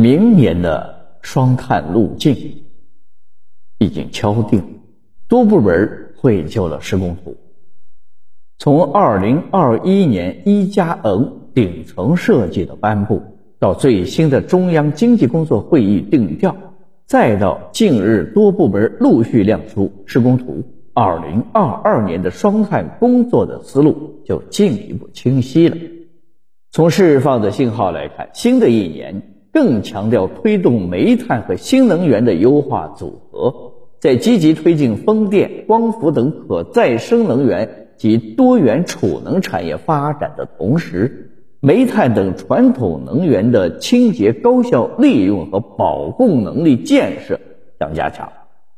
明年的双碳路径已经敲定，多部门绘就了施工图。从二零二一年一加 N 顶层设计的颁布，到最新的中央经济工作会议定调，再到近日多部门陆续亮出施工图，二零二二年的双碳工作的思路就进一步清晰了。从释放的信号来看，新的一年更强调推动煤炭和新能源的优化组合，在积极推进风电、光伏等可再生能源。及多元储能产业发展的同时，煤炭等传统能源的清洁高效利用和保供能力建设将加强。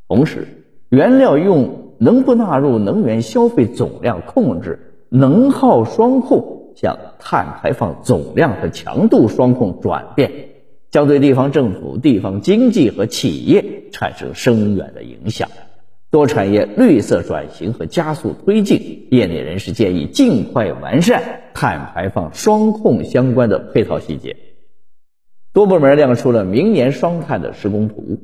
同时，原料用能不纳入能源消费总量控制、能耗双控向碳排放总量和强度双控转变，将对地方政府、地方经济和企业产生深远的影响。多产业绿色转型和加速推进，业内人士建议尽快完善碳排放双控相关的配套细节。多部门亮出了明年双碳的施工图，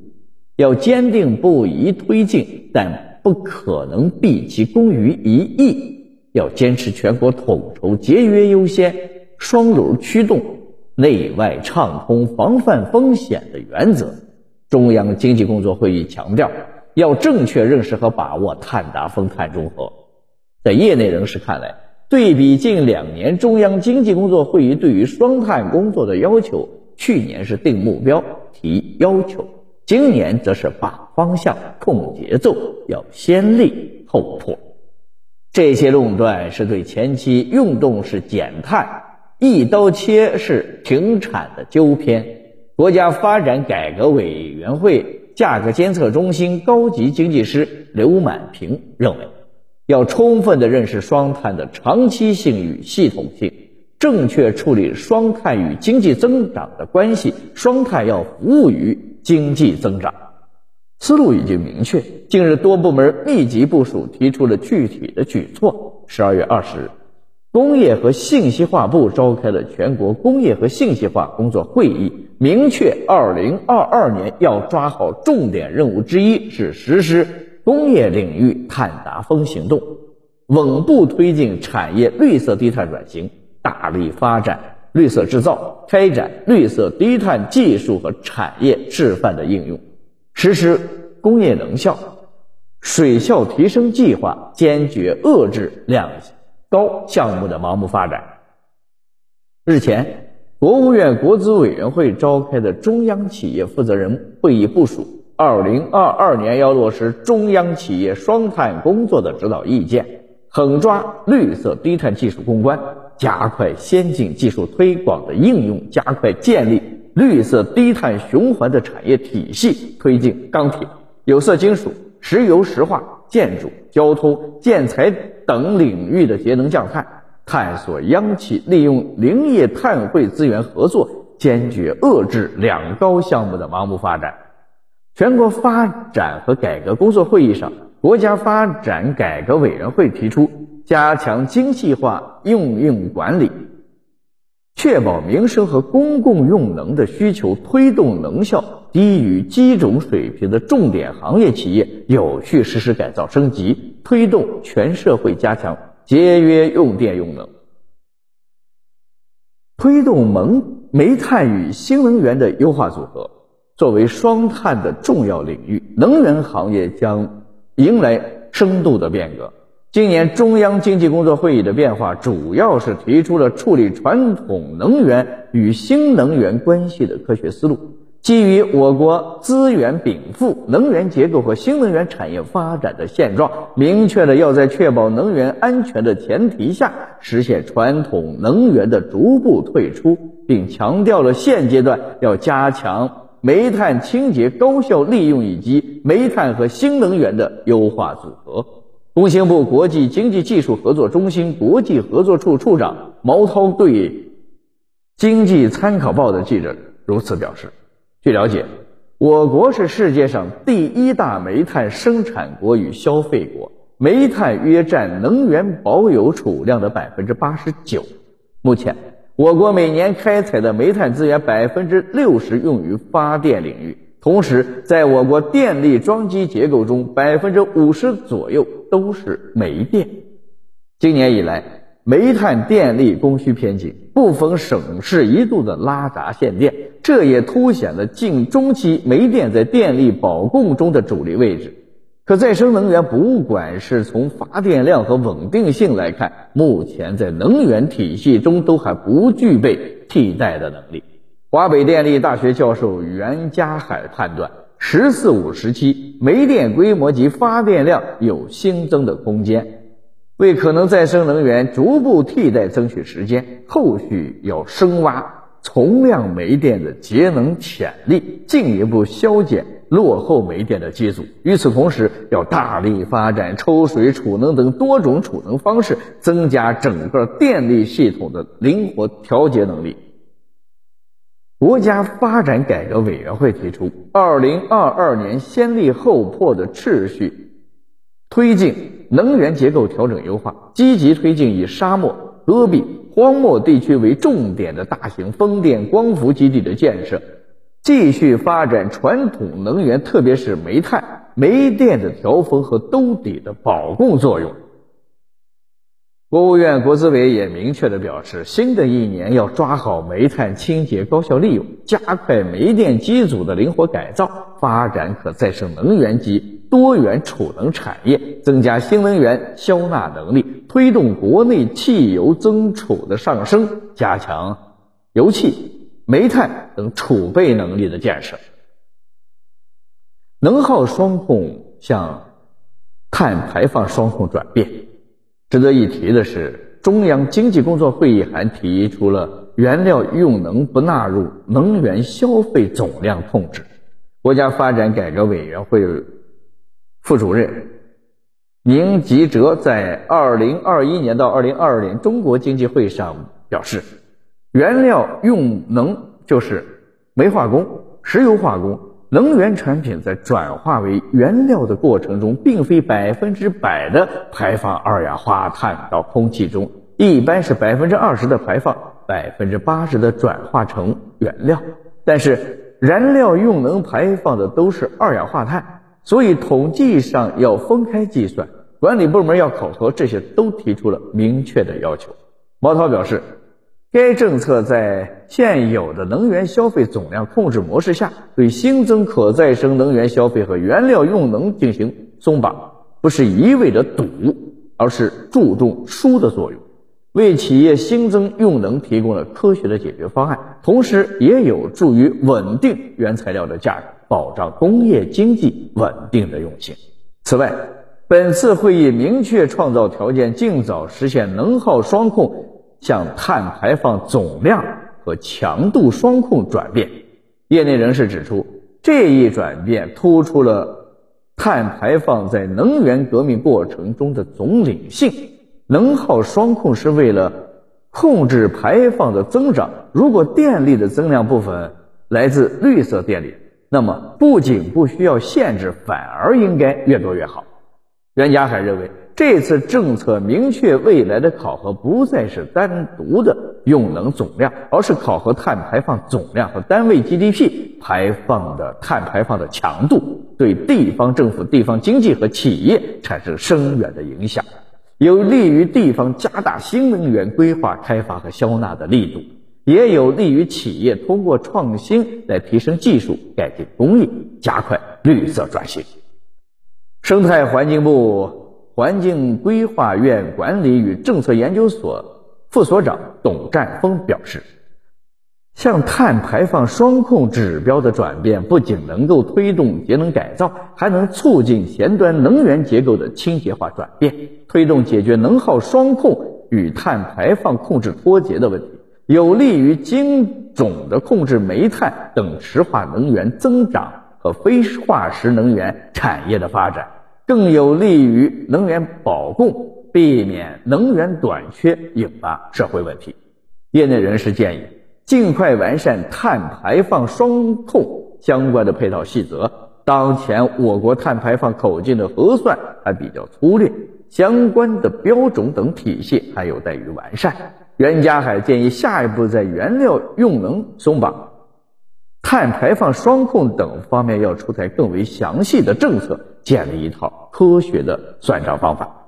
要坚定不移推进，但不可能毕其功于一役。要坚持全国统筹、节约优先、双轮驱动、内外畅通、防范风险的原则。中央经济工作会议强调。要正确认识和把握碳达峰、碳中和。在业内人士看来，对比近两年中央经济工作会议对于双碳工作的要求，去年是定目标、提要求，今年则是把方向、控节奏，要先立后破。这些论断是对前期运动式减碳、一刀切是停产的纠偏。国家发展改革委员会。价格监测中心高级经济师刘满平认为，要充分的认识双碳的长期性与系统性，正确处理双碳与经济增长的关系。双碳要服务于经济增长，思路已经明确。近日，多部门密集部署，提出了具体的举措。十二月二十日。工业和信息化部召开了全国工业和信息化工作会议，明确二零二二年要抓好重点任务之一是实施工业领域碳达峰行动，稳步推进产业绿色低碳转型，大力发展绿色制造，开展绿色低碳技术和产业示范的应用，实施工业能效、水效提升计划，坚决遏制量。高项目的盲目发展。日前，国务院国资委员会召开的中央企业负责人会议部署，二零二二年要落实中央企业双碳工作的指导意见，狠抓绿色低碳技术攻关，加快先进技术推广的应用，加快建立绿色低碳循环的产业体系，推进钢铁、有色金属、石油石化、建筑、交通、建材。等领域的节能降碳，探索央企利用林业碳汇资源合作，坚决遏制两高项目的盲目发展。全国发展和改革工作会议上，国家发展改革委员会提出，加强精细化应用管理，确保民生和公共用能的需求，推动能效低于基准水平的重点行业企业有序实施改造升级。推动全社会加强节约用电用能，推动煤煤炭与新能源的优化组合。作为双碳的重要领域，能源行业将迎来深度的变革。今年中央经济工作会议的变化，主要是提出了处理传统能源与新能源关系的科学思路。基于我国资源禀赋、能源结构和新能源产业发展的现状，明确了要在确保能源安全的前提下，实现传统能源的逐步退出，并强调了现阶段要加强煤炭清洁高效利用以及煤炭和新能源的优化组合。工信部国际经济技术合作中心国际合作处处长毛涛对《经济参考报》的记者如此表示。据了解，我国是世界上第一大煤炭生产国与消费国，煤炭约占能源保有储量的百分之八十九。目前，我国每年开采的煤炭资源百分之六十用于发电领域，同时在我国电力装机结构中，百分之五十左右都是煤电。今年以来，煤炭电力供需偏紧，部分省市一度的拉闸限电，这也凸显了近中期煤电在电力保供中的主力位置。可再生能源不管是从发电量和稳定性来看，目前在能源体系中都还不具备替代的能力。华北电力大学教授袁家海判断，“十四五”时期煤电规模及发电量有新增的空间，为可能再生能源逐步替代争取时间，后续要深挖从量煤电的节能潜力，进一步削减。落后煤电的机组。与此同时，要大力发展抽水储能等多种储能方式，增加整个电力系统的灵活调节能力。国家发展改革委员会提出，二零二二年先立后破的秩序，推进能源结构调整优化，积极推进以沙漠、戈壁、荒漠地区为重点的大型风电、光伏基地的建设。继续发展传统能源，特别是煤炭、煤电的调峰和兜底的保供作用。国务院国资委也明确的表示，新的一年要抓好煤炭清洁高效利用，加快煤电机组的灵活改造，发展可再生能源及多元储能产业，增加新能源消纳能力，推动国内汽油增储的上升，加强油气。煤炭等储备能力的建设，能耗双控向碳排放双控转变。值得一提的是，中央经济工作会议还提出了原料用能不纳入能源消费总量控制。国家发展改革委员会副主任宁吉喆在二零二一年到二零二二年中国经济会上表示。原料用能就是煤化工、石油化工、能源产品在转化为原料的过程中，并非百分之百的排放二氧化碳到空气中，一般是百分之二十的排放，百分之八十的转化成原料。但是燃料用能排放的都是二氧化碳，所以统计上要分开计算，管理部门要考核，这些都提出了明确的要求。毛涛表示。该政策在现有的能源消费总量控制模式下，对新增可再生能源消费和原料用能进行松绑，不是一味的堵，而是注重疏的作用，为企业新增用能提供了科学的解决方案，同时也有助于稳定原材料的价格，保障工业经济稳定的运行。此外，本次会议明确创造条件，尽早实现能耗双控。向碳排放总量和强度双控转变。业内人士指出，这一转变突出了碳排放在能源革命过程中的总领性。能耗双控是为了控制排放的增长。如果电力的增量部分来自绿色电力，那么不仅不需要限制，反而应该越多越好。袁家海认为。这次政策明确未来的考核不再是单独的用能总量，而是考核碳排放总量和单位 GDP 排放的碳排放的强度，对地方政府、地方经济和企业产生深远的影响，有利于地方加大新能源规划开发和消纳的力度，也有利于企业通过创新来提升技术、改进工艺、加快绿色转型。生态环境部。环境规划院管理与政策研究所副所长董占峰表示，向碳排放双控指标的转变，不仅能够推动节能改造，还能促进前端能源结构的清洁化转变，推动解决能耗双控与碳排放控制脱节的问题，有利于精准的控制煤炭等石化能源增长和非化石能源产业的发展。更有利于能源保供，避免能源短缺引发社会问题。业内人士建议，尽快完善碳排放双控相关的配套细则。当前我国碳排放口径的核算还比较粗略，相关的标准等体系还有待于完善。袁家海建议下一步在原料用能松绑、碳排放双控等方面要出台更为详细的政策，建立一套科学的算账方法。